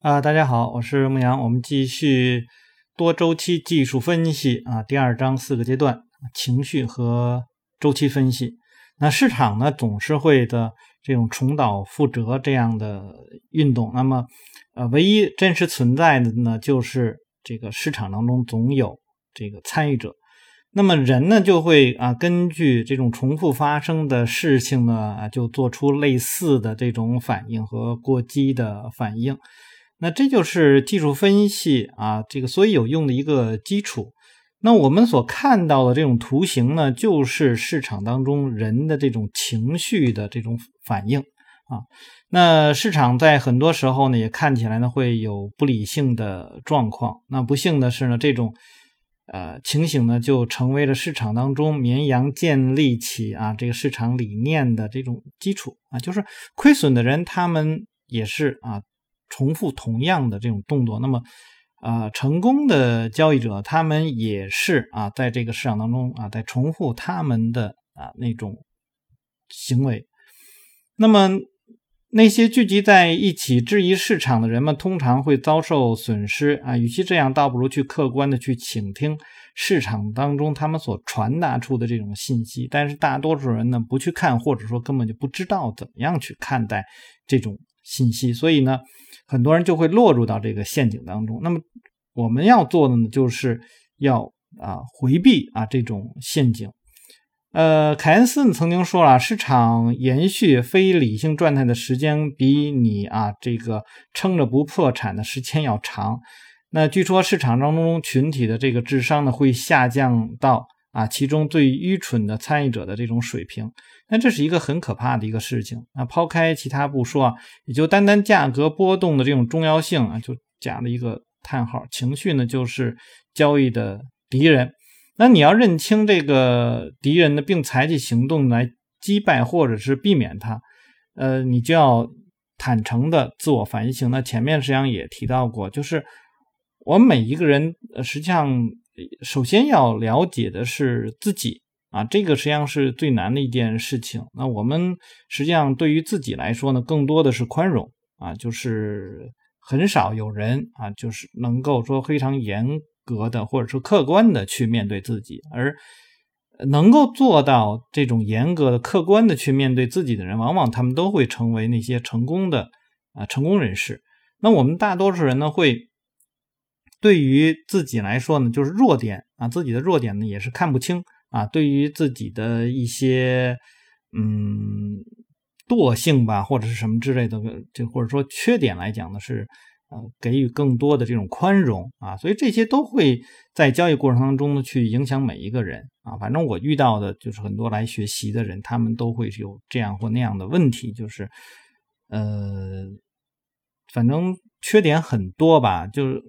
啊，大家好，我是牧羊，我们继续多周期技术分析啊，第二章四个阶段，情绪和周期分析。那市场呢，总是会的这种重蹈覆辙这样的运动。那么，呃，唯一真实存在的呢，就是这个市场当中总有这个参与者。那么人呢，就会啊，根据这种重复发生的事情呢，就做出类似的这种反应和过激的反应。那这就是技术分析啊，这个所以有用的一个基础。那我们所看到的这种图形呢，就是市场当中人的这种情绪的这种反应啊。那市场在很多时候呢，也看起来呢会有不理性的状况。那不幸的是呢，这种呃情形呢，就成为了市场当中绵阳建立起啊这个市场理念的这种基础啊。就是亏损的人，他们也是啊。重复同样的这种动作，那么，啊，成功的交易者他们也是啊，在这个市场当中啊，在重复他们的啊那种行为。那么，那些聚集在一起质疑市场的人们，通常会遭受损失啊。与其这样，倒不如去客观的去倾听市场当中他们所传达出的这种信息。但是，大多数人呢，不去看，或者说根本就不知道怎么样去看待这种信息，所以呢。很多人就会落入到这个陷阱当中。那么我们要做的呢，就是要啊回避啊这种陷阱。呃，凯恩斯曾经说了，市场延续非理性状态的时间比你啊这个撑着不破产的时间要长。那据说市场当中群体的这个智商呢会下降到啊其中最愚蠢的参与者的这种水平。那这是一个很可怕的一个事情啊！抛开其他不说啊，也就单单价格波动的这种重要性啊，就加了一个叹号。情绪呢，就是交易的敌人。那你要认清这个敌人呢，并采取行动来击败或者是避免它，呃，你就要坦诚的自我反省。那前面实际上也提到过，就是我们每一个人实际上首先要了解的是自己。啊，这个实际上是最难的一件事情。那我们实际上对于自己来说呢，更多的是宽容啊，就是很少有人啊，就是能够说非常严格的或者说客观的去面对自己，而能够做到这种严格的、客观的去面对自己的人，往往他们都会成为那些成功的啊成功人士。那我们大多数人呢，会对于自己来说呢，就是弱点啊，自己的弱点呢，也是看不清。啊，对于自己的一些嗯惰性吧，或者是什么之类的，就或者说缺点来讲呢，是呃给予更多的这种宽容啊，所以这些都会在交易过程当中呢去影响每一个人啊。反正我遇到的就是很多来学习的人，他们都会有这样或那样的问题，就是呃，反正缺点很多吧，就是。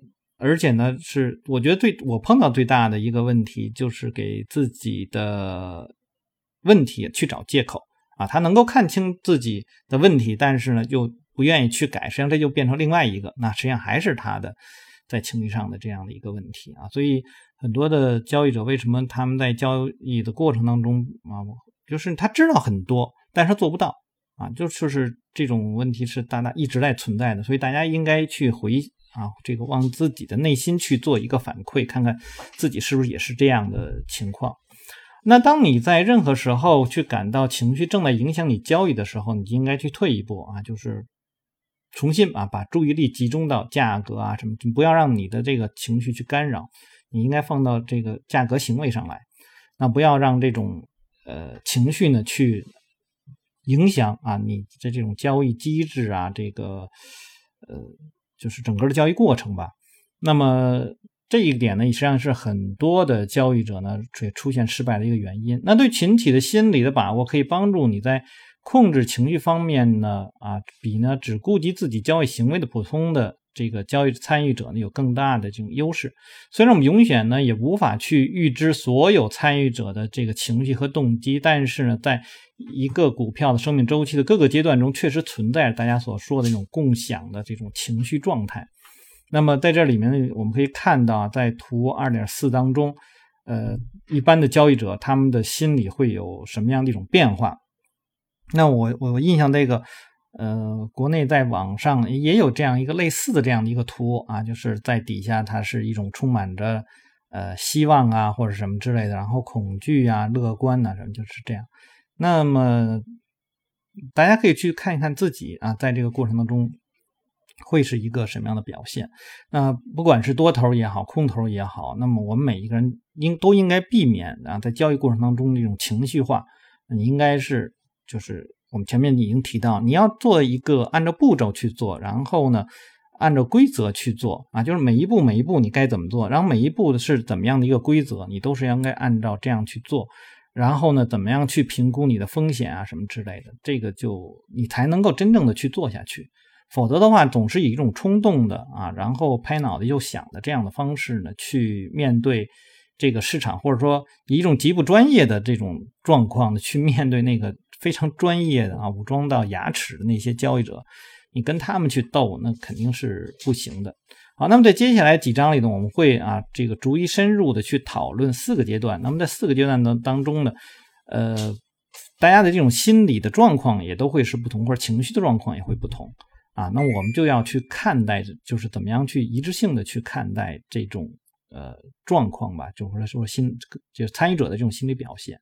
而且呢，是我觉得最我碰到最大的一个问题，就是给自己的问题去找借口啊。他能够看清自己的问题，但是呢，又不愿意去改，实际上这就变成另外一个，那实际上还是他的在情绪上的这样的一个问题啊。所以很多的交易者为什么他们在交易的过程当中啊，就是他知道很多，但是他做不到啊，就就是这种问题是大家一直在存在的，所以大家应该去回。啊，这个往自己的内心去做一个反馈，看看自己是不是也是这样的情况。那当你在任何时候去感到情绪正在影响你交易的时候，你应该去退一步啊，就是重新啊把注意力集中到价格啊什么，不要让你的这个情绪去干扰，你应该放到这个价格行为上来。那不要让这种呃情绪呢去影响啊你的这种交易机制啊，这个呃。就是整个的交易过程吧，那么这一点呢，实际上是很多的交易者呢出出现失败的一个原因。那对群体的心理的把握，可以帮助你在控制情绪方面呢，啊，比呢只顾及自己交易行为的普通的这个交易参与者呢有更大的这种优势。虽然我们永远呢也无法去预知所有参与者的这个情绪和动机，但是呢，在一个股票的生命周期的各个阶段中，确实存在着大家所说的那种共享的这种情绪状态。那么在这里面呢，我们可以看到，在图二点四当中，呃，一般的交易者他们的心理会有什么样的一种变化？那我我印象这个，呃，国内在网上也有这样一个类似的这样的一个图啊，就是在底下它是一种充满着呃希望啊或者什么之类的，然后恐惧啊、乐观呐什么就是这样。那么大家可以去看一看自己啊，在这个过程当中会是一个什么样的表现。那不管是多头也好，空头也好，那么我们每一个人应都应该避免啊，在交易过程当中这种情绪化，你应该是就是。我们前面已经提到，你要做一个按照步骤去做，然后呢，按照规则去做啊，就是每一步每一步你该怎么做，然后每一步是怎么样的一个规则，你都是应该按照这样去做。然后呢，怎么样去评估你的风险啊什么之类的，这个就你才能够真正的去做下去。否则的话，总是以一种冲动的啊，然后拍脑袋就想的这样的方式呢，去面对这个市场，或者说以一种极不专业的这种状况的去面对那个。非常专业的啊，武装到牙齿的那些交易者，你跟他们去斗，那肯定是不行的。好，那么在接下来几章里呢，我们会啊，这个逐一深入的去讨论四个阶段。那么在四个阶段的当中呢，呃，大家的这种心理的状况也都会是不同，或者情绪的状况也会不同啊。那我们就要去看待，就是怎么样去一致性的去看待这种呃状况吧，就或者说心，就是参与者的这种心理表现。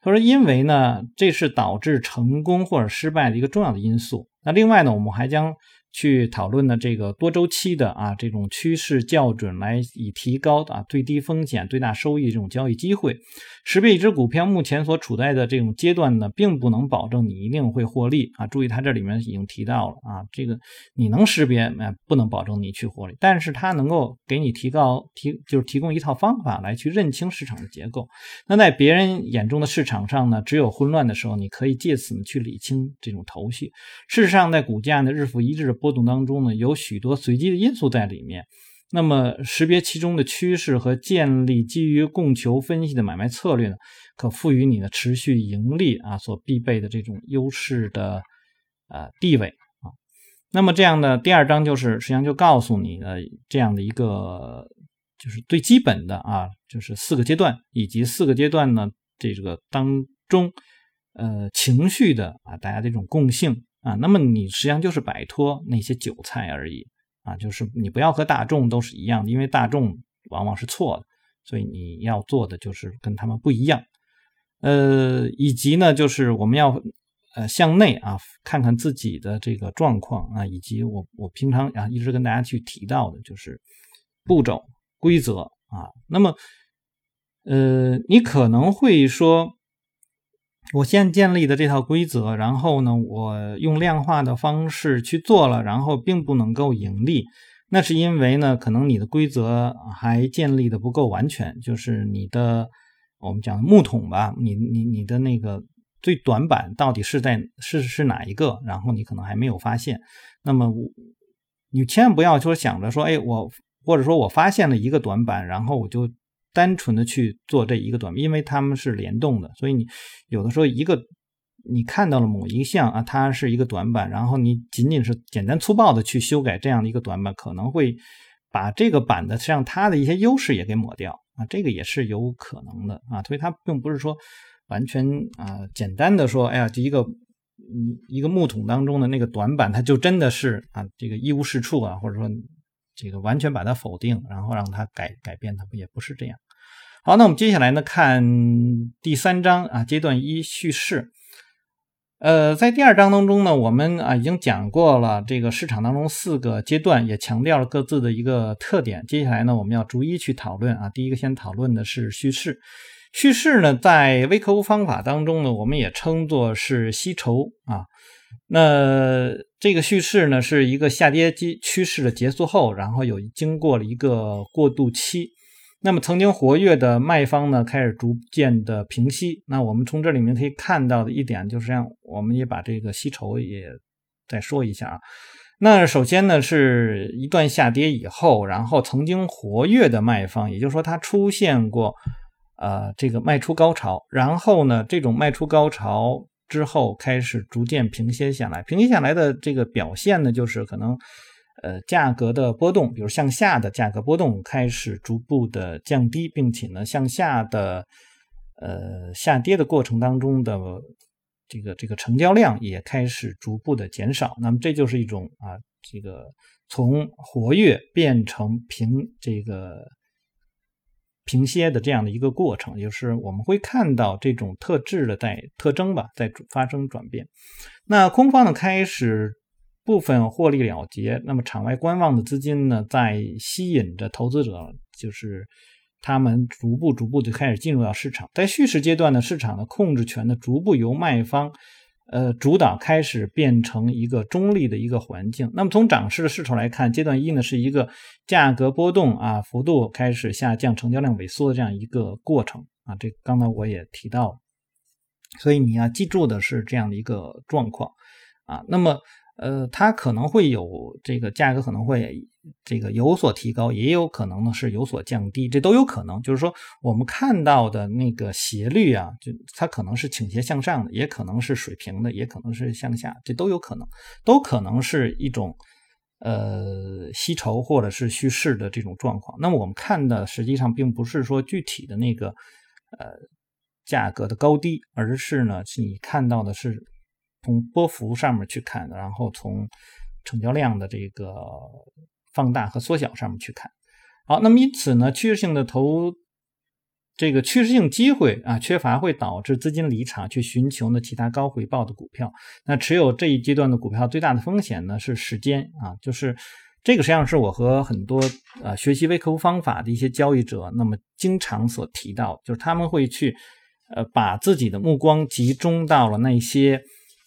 他说：“因为呢，这是导致成功或者失败的一个重要的因素。那另外呢，我们还将。”去讨论的这个多周期的啊这种趋势校准，来以提高啊最低风险最大收益这种交易机会。识别一只股票目前所处在的这种阶段呢，并不能保证你一定会获利啊。注意，它这里面已经提到了啊，这个你能识别，哎，不能保证你去获利，但是它能够给你提高提就是提供一套方法来去认清市场的结构。那在别人眼中的市场上呢，只有混乱的时候，你可以借此呢去理清这种头绪。事实上，在股价呢日复一日的波动当中呢，有许多随机的因素在里面。那么，识别其中的趋势和建立基于供求分析的买卖策略呢，可赋予你的持续盈利啊所必备的这种优势的呃地位啊。那么，这样的第二章就是实际上就告诉你的这样的一个就是最基本的啊，就是四个阶段以及四个阶段呢这个当中呃情绪的啊大家这种共性。啊，那么你实际上就是摆脱那些韭菜而已啊，就是你不要和大众都是一样的，因为大众往往是错的，所以你要做的就是跟他们不一样。呃，以及呢，就是我们要呃向内啊看看自己的这个状况啊，以及我我平常啊一直跟大家去提到的就是步骤规则啊。那么呃，你可能会说。我先建立的这套规则，然后呢，我用量化的方式去做了，然后并不能够盈利。那是因为呢，可能你的规则还建立的不够完全，就是你的我们讲木桶吧，你你你的那个最短板到底是在是是哪一个？然后你可能还没有发现。那么你千万不要说想着说，哎，我或者说我发现了一个短板，然后我就。单纯的去做这一个短板，因为它们是联动的，所以你有的时候一个你看到了某一项啊，它是一个短板，然后你仅仅是简单粗暴的去修改这样的一个短板，可能会把这个板的像它的一些优势也给抹掉啊，这个也是有可能的啊，所以它并不是说完全啊简单的说，哎呀，这一个嗯一个木桶当中的那个短板，它就真的是啊这个一无是处啊，或者说。这个完全把它否定，然后让它改改变，它也不是这样。好，那我们接下来呢看第三章啊，阶段一叙事。呃，在第二章当中呢，我们啊已经讲过了这个市场当中四个阶段，也强调了各自的一个特点。接下来呢，我们要逐一去讨论啊。第一个先讨论的是叙事。叙事呢，在微客户方法当中呢，我们也称作是吸筹啊。那这个叙事呢，是一个下跌机趋势的结束后，然后有经过了一个过渡期。那么曾经活跃的卖方呢，开始逐渐的平息。那我们从这里面可以看到的一点，就是让我们也把这个吸筹也再说一下啊。那首先呢，是一段下跌以后，然后曾经活跃的卖方，也就是说它出现过呃这个卖出高潮，然后呢，这种卖出高潮。之后开始逐渐平歇下来，平歇下来的这个表现呢，就是可能，呃，价格的波动，比如向下的价格波动开始逐步的降低，并且呢，向下的，呃，下跌的过程当中的这个这个成交量也开始逐步的减少。那么这就是一种啊，这个从活跃变成平这个平歇的这样的一个过程，就是我们会看到这种特质的在特征吧，在发生转变。那空方呢开始部分获利了结，那么场外观望的资金呢在吸引着投资者，就是。他们逐步逐步就开始进入到市场，在蓄势阶段呢，市场的控制权呢逐步由卖方，呃主导，开始变成一个中立的一个环境。那么从涨势的势头来看，阶段一呢是一个价格波动啊，幅度开始下降，成交量萎缩的这样一个过程啊。这刚才我也提到，所以你要记住的是这样的一个状况啊。那么。呃，它可能会有这个价格可能会这个有所提高，也有可能呢是有所降低，这都有可能。就是说，我们看到的那个斜率啊，就它可能是倾斜向上的，也可能是水平的，也可能是向下，这都有可能，都可能是一种呃吸筹或者是蓄势的这种状况。那么我们看的实际上并不是说具体的那个呃价格的高低，而是呢，你看到的是。从波幅上面去看，然后从成交量的这个放大和缩小上面去看。好，那么因此呢，趋势性的投这个趋势性机会啊缺乏，会导致资金离场去寻求呢其他高回报的股票。那持有这一阶段的股票最大的风险呢是时间啊，就是这个实际上是我和很多呃学习微客户方法的一些交易者那么经常所提到，就是他们会去呃把自己的目光集中到了那些。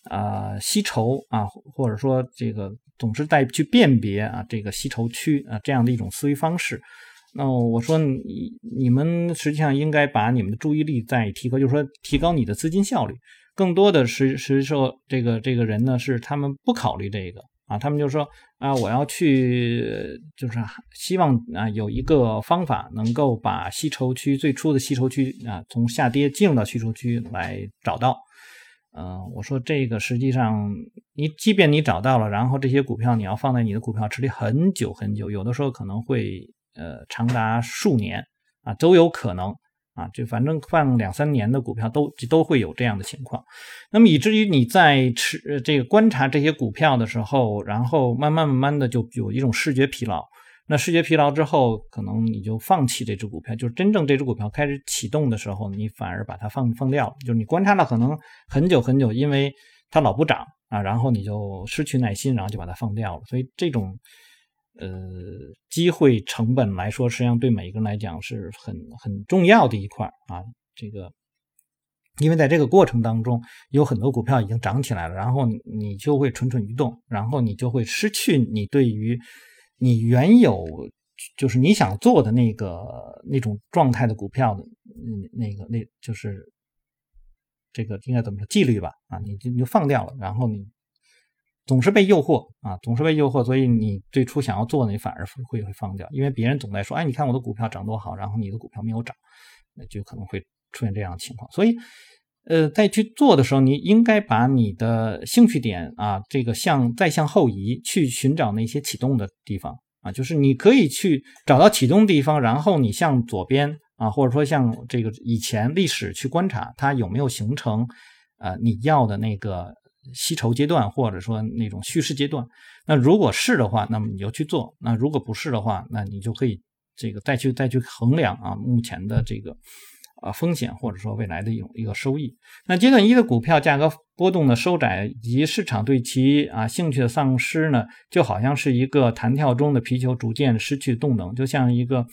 啊，吸筹啊，或者说这个总是在去辨别啊，这个吸筹区啊，这样的一种思维方式。那我说你你们实际上应该把你们的注意力再提高，就是说提高你的资金效率。更多的是是说这个这个人呢，是他们不考虑这个啊，他们就说啊，我要去就是希望啊有一个方法能够把吸筹区最初的吸筹区啊，从下跌进入到吸筹区来找到。嗯，我说这个实际上，你即便你找到了，然后这些股票你要放在你的股票池里很久很久，有的时候可能会呃长达数年啊都有可能啊，就反正放两三年的股票都都会有这样的情况。那么以至于你在持这个观察这些股票的时候，然后慢慢慢慢的就有一种视觉疲劳。那视觉疲劳之后，可能你就放弃这只股票。就是真正这只股票开始启动的时候，你反而把它放放掉了。就是你观察了可能很久很久，因为它老不涨啊，然后你就失去耐心，然后就把它放掉了。所以这种呃机会成本来说，实际上对每一个人来讲是很很重要的一块啊。这个因为在这个过程当中，有很多股票已经涨起来了，然后你就会蠢蠢欲动，然后你就会失去你对于。你原有就是你想做的那个那种状态的股票的，嗯，那个那就是这个应该怎么说纪律吧？啊，你就你就放掉了，然后你总是被诱惑啊，总是被诱惑，所以你最初想要做的，你反而会会放掉，因为别人总在说，哎，你看我的股票涨多好，然后你的股票没有涨，那就可能会出现这样的情况。所以，呃，在去做的时候，你应该把你的兴趣点啊，这个向再向后移，去寻找那些启动的地方啊，就是你可以去找到启动地方，然后你向左边啊，或者说向这个以前历史去观察它有没有形成呃你要的那个吸筹阶段，或者说那种叙事阶段。那如果是的话，那么你就去做；那如果不是的话，那你就可以这个再去再去衡量啊目前的这个。啊，风险或者说未来的一种一个收益。那阶段一的股票价格波动的收窄以及市场对其啊兴趣的丧失呢，就好像是一个弹跳中的皮球逐渐失去动能，就像一个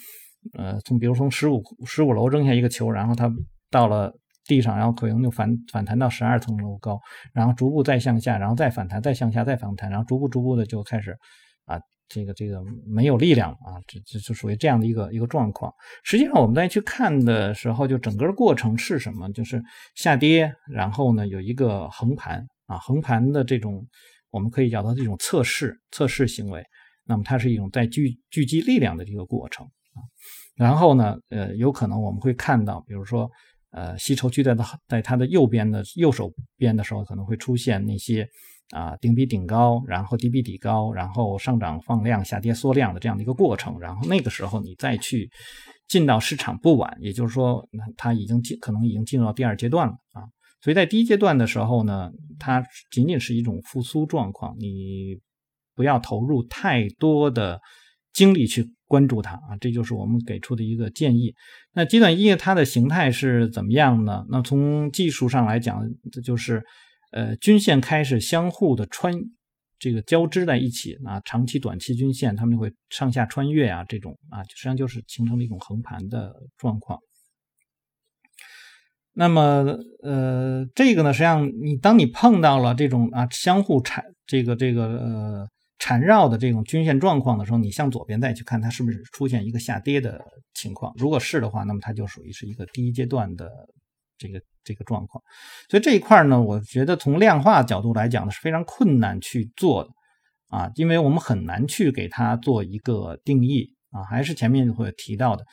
呃从比如从十五十五楼扔下一个球，然后它到了地上，然后可能就反反弹到十二层楼高，然后逐步再向下，然后再反弹，再向下，再反弹，然后逐步逐步的就开始啊。这个这个没有力量啊，这这就属于这样的一个一个状况。实际上，我们再去看的时候，就整个过程是什么？就是下跌，然后呢有一个横盘啊，横盘的这种我们可以叫它这种测试测试行为。那么它是一种在聚聚集力量的这个过程啊。然后呢，呃，有可能我们会看到，比如说，呃，吸筹区在它在它的右边的右手边的时候，可能会出现那些。啊，顶比顶高，然后低比底高，然后上涨放量，下跌缩量的这样的一个过程，然后那个时候你再去进到市场不晚，也就是说，它已经进，可能已经进入到第二阶段了啊。所以在第一阶段的时候呢，它仅仅是一种复苏状况，你不要投入太多的精力去关注它啊，这就是我们给出的一个建议。那阶段一它的形态是怎么样呢？那从技术上来讲，这就是呃均线开始相互的穿。这个交织在一起啊，长期、短期均线它们就会上下穿越啊，这种啊，实际上就是形成了一种横盘的状况。那么，呃，这个呢，实际上你当你碰到了这种啊相互缠这个这个呃缠绕的这种均线状况的时候，你向左边再去看它是不是出现一个下跌的情况。如果是的话，那么它就属于是一个第一阶段的。这个这个状况，所以这一块呢，我觉得从量化角度来讲呢，是非常困难去做的啊，因为我们很难去给它做一个定义啊，还是前面会提到的，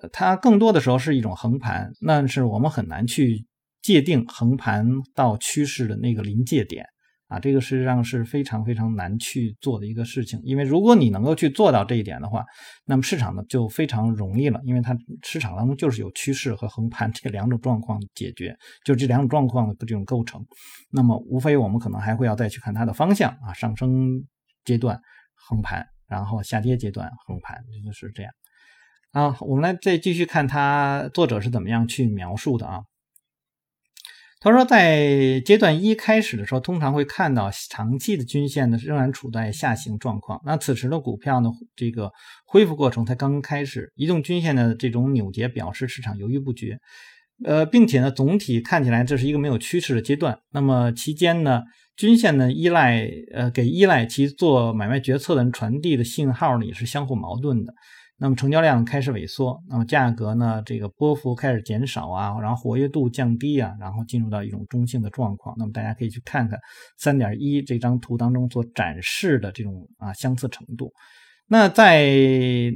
呃，它更多的时候是一种横盘，那是我们很难去界定横盘到趋势的那个临界点。啊，这个实际上是非常非常难去做的一个事情，因为如果你能够去做到这一点的话，那么市场呢就非常容易了，因为它市场当中就是有趋势和横盘这两种状况解决，就这两种状况的这种构成，那么无非我们可能还会要再去看它的方向啊，上升阶段横盘，然后下跌阶段横盘，就是这样。啊，我们来再继续看它作者是怎么样去描述的啊。他说，在阶段一开始的时候，通常会看到长期的均线呢仍然处在下行状况。那此时的股票呢，这个恢复过程才刚刚开始，移动均线的这种扭结表示市场犹豫不决。呃，并且呢，总体看起来这是一个没有趋势的阶段。那么期间呢，均线呢依赖呃给依赖其做买卖决策的人传递的信号呢也是相互矛盾的。那么成交量开始萎缩，那么价格呢？这个波幅开始减少啊，然后活跃度降低啊，然后进入到一种中性的状况。那么大家可以去看看三点一这张图当中所展示的这种啊相似程度。那在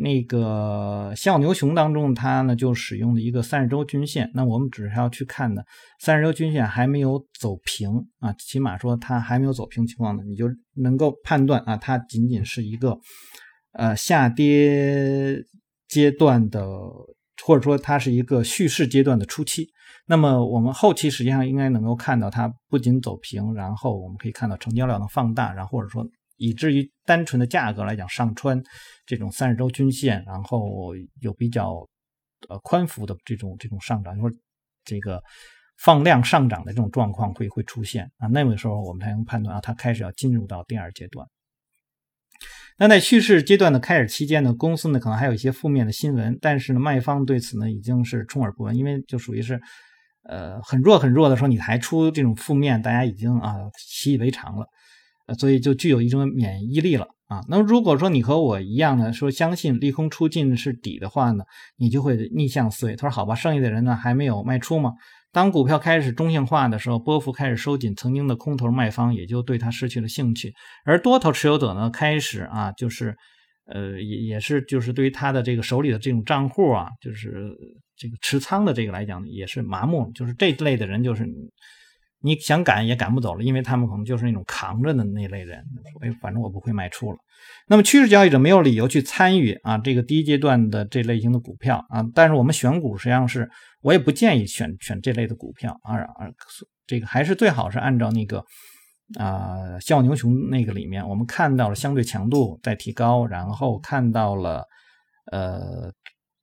那个笑牛熊当中，它呢就使用了一个三十周均线。那我们只是要去看呢，三十周均线还没有走平啊，起码说它还没有走平情况呢，你就能够判断啊，它仅仅是一个。呃，下跌阶段的，或者说它是一个蓄势阶段的初期。那么我们后期实际上应该能够看到，它不仅走平，然后我们可以看到成交量的放大，然后或者说以至于单纯的价格来讲上穿这种三十周均线，然后有比较呃宽幅的这种这种上涨，或者这个放量上涨的这种状况会会出现啊。那个时候我们才能判断啊，它开始要进入到第二阶段。那在蓄势阶段的开始期间呢，公司呢可能还有一些负面的新闻，但是呢，卖方对此呢已经是充耳不闻，因为就属于是，呃，很弱很弱的时候，你还出这种负面，大家已经啊习以为常了，呃，所以就具有一种免疫力了啊。那么如果说你和我一样呢，说相信利空出尽是底的话呢，你就会逆向思维。他说好吧，剩下的人呢还没有卖出吗？当股票开始中性化的时候，波幅开始收紧，曾经的空头卖方也就对它失去了兴趣，而多头持有者呢，开始啊，就是，呃，也也是就是对于他的这个手里的这种账户啊，就是这个持仓的这个来讲，也是麻木，就是这类的人就是。你想赶也赶不走了，因为他们可能就是那种扛着的那类人。哎，反正我不会卖出了。那么趋势交易者没有理由去参与啊这个第一阶段的这类型的股票啊。但是我们选股实际上是，我也不建议选选这类的股票啊。而这个还是最好是按照那个啊笑牛熊那个里面，我们看到了相对强度在提高，然后看到了呃。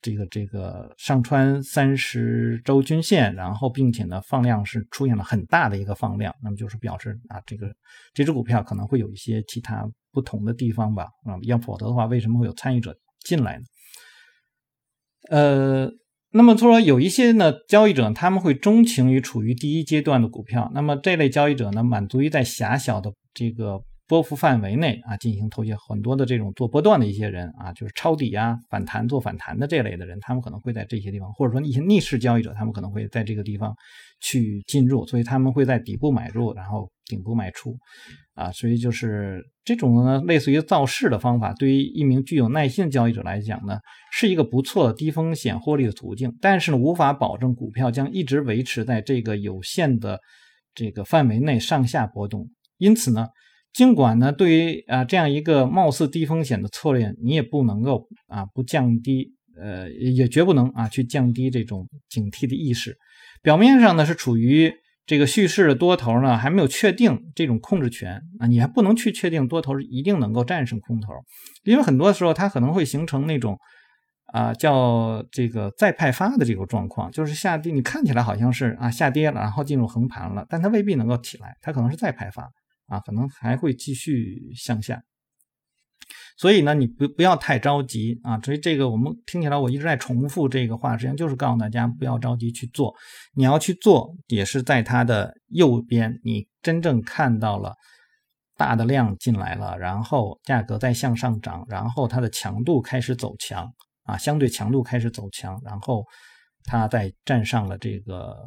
这个这个上穿三十周均线，然后并且呢放量是出现了很大的一个放量，那么就是表示啊这个这只股票可能会有一些其他不同的地方吧啊，要否则的话为什么会有参与者进来呢？呃，那么说有一些呢交易者他们会钟情于处于第一阶段的股票，那么这类交易者呢满足于在狭小的这个。波幅范围内啊，进行投机，很多的这种做波段的一些人啊，就是抄底啊、反弹做反弹的这类的人，他们可能会在这些地方，或者说一些逆势交易者，他们可能会在这个地方去进入，所以他们会在底部买入，然后顶部卖出，啊，所以就是这种呢，类似于造势的方法，对于一名具有耐心的交易者来讲呢，是一个不错的低风险获利的途径，但是呢，无法保证股票将一直维持在这个有限的这个范围内上下波动，因此呢。尽管呢，对于啊这样一个貌似低风险的策略，你也不能够啊不降低，呃，也绝不能啊去降低这种警惕的意识。表面上呢是处于这个蓄势的多头呢还没有确定这种控制权啊，你还不能去确定多头一定能够战胜空头，因为很多时候它可能会形成那种啊叫这个再派发的这个状况，就是下跌你看起来好像是啊下跌了，然后进入横盘了，但它未必能够起来，它可能是再派发啊，可能还会继续向下。所以呢，你不不要太着急啊！所以这个我们听起来我一直在重复这个话，实际上就是告诉大家不要着急去做。你要去做，也是在它的右边，你真正看到了大的量进来了，然后价格在向上涨，然后它的强度开始走强啊，相对强度开始走强，然后它在站上了这个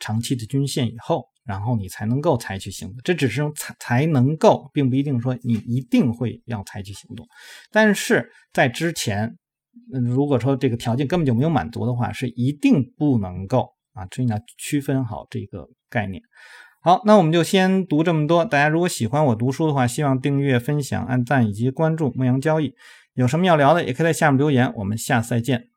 长期的均线以后。然后你才能够采取行动，这只是才才能够，并不一定说你一定会要采取行动。但是在之前，如果说这个条件根本就没有满足的话，是一定不能够啊。所以你要区分好这个概念。好，那我们就先读这么多。大家如果喜欢我读书的话，希望订阅、分享、按赞以及关注牧羊交易。有什么要聊的，也可以在下面留言。我们下次再见。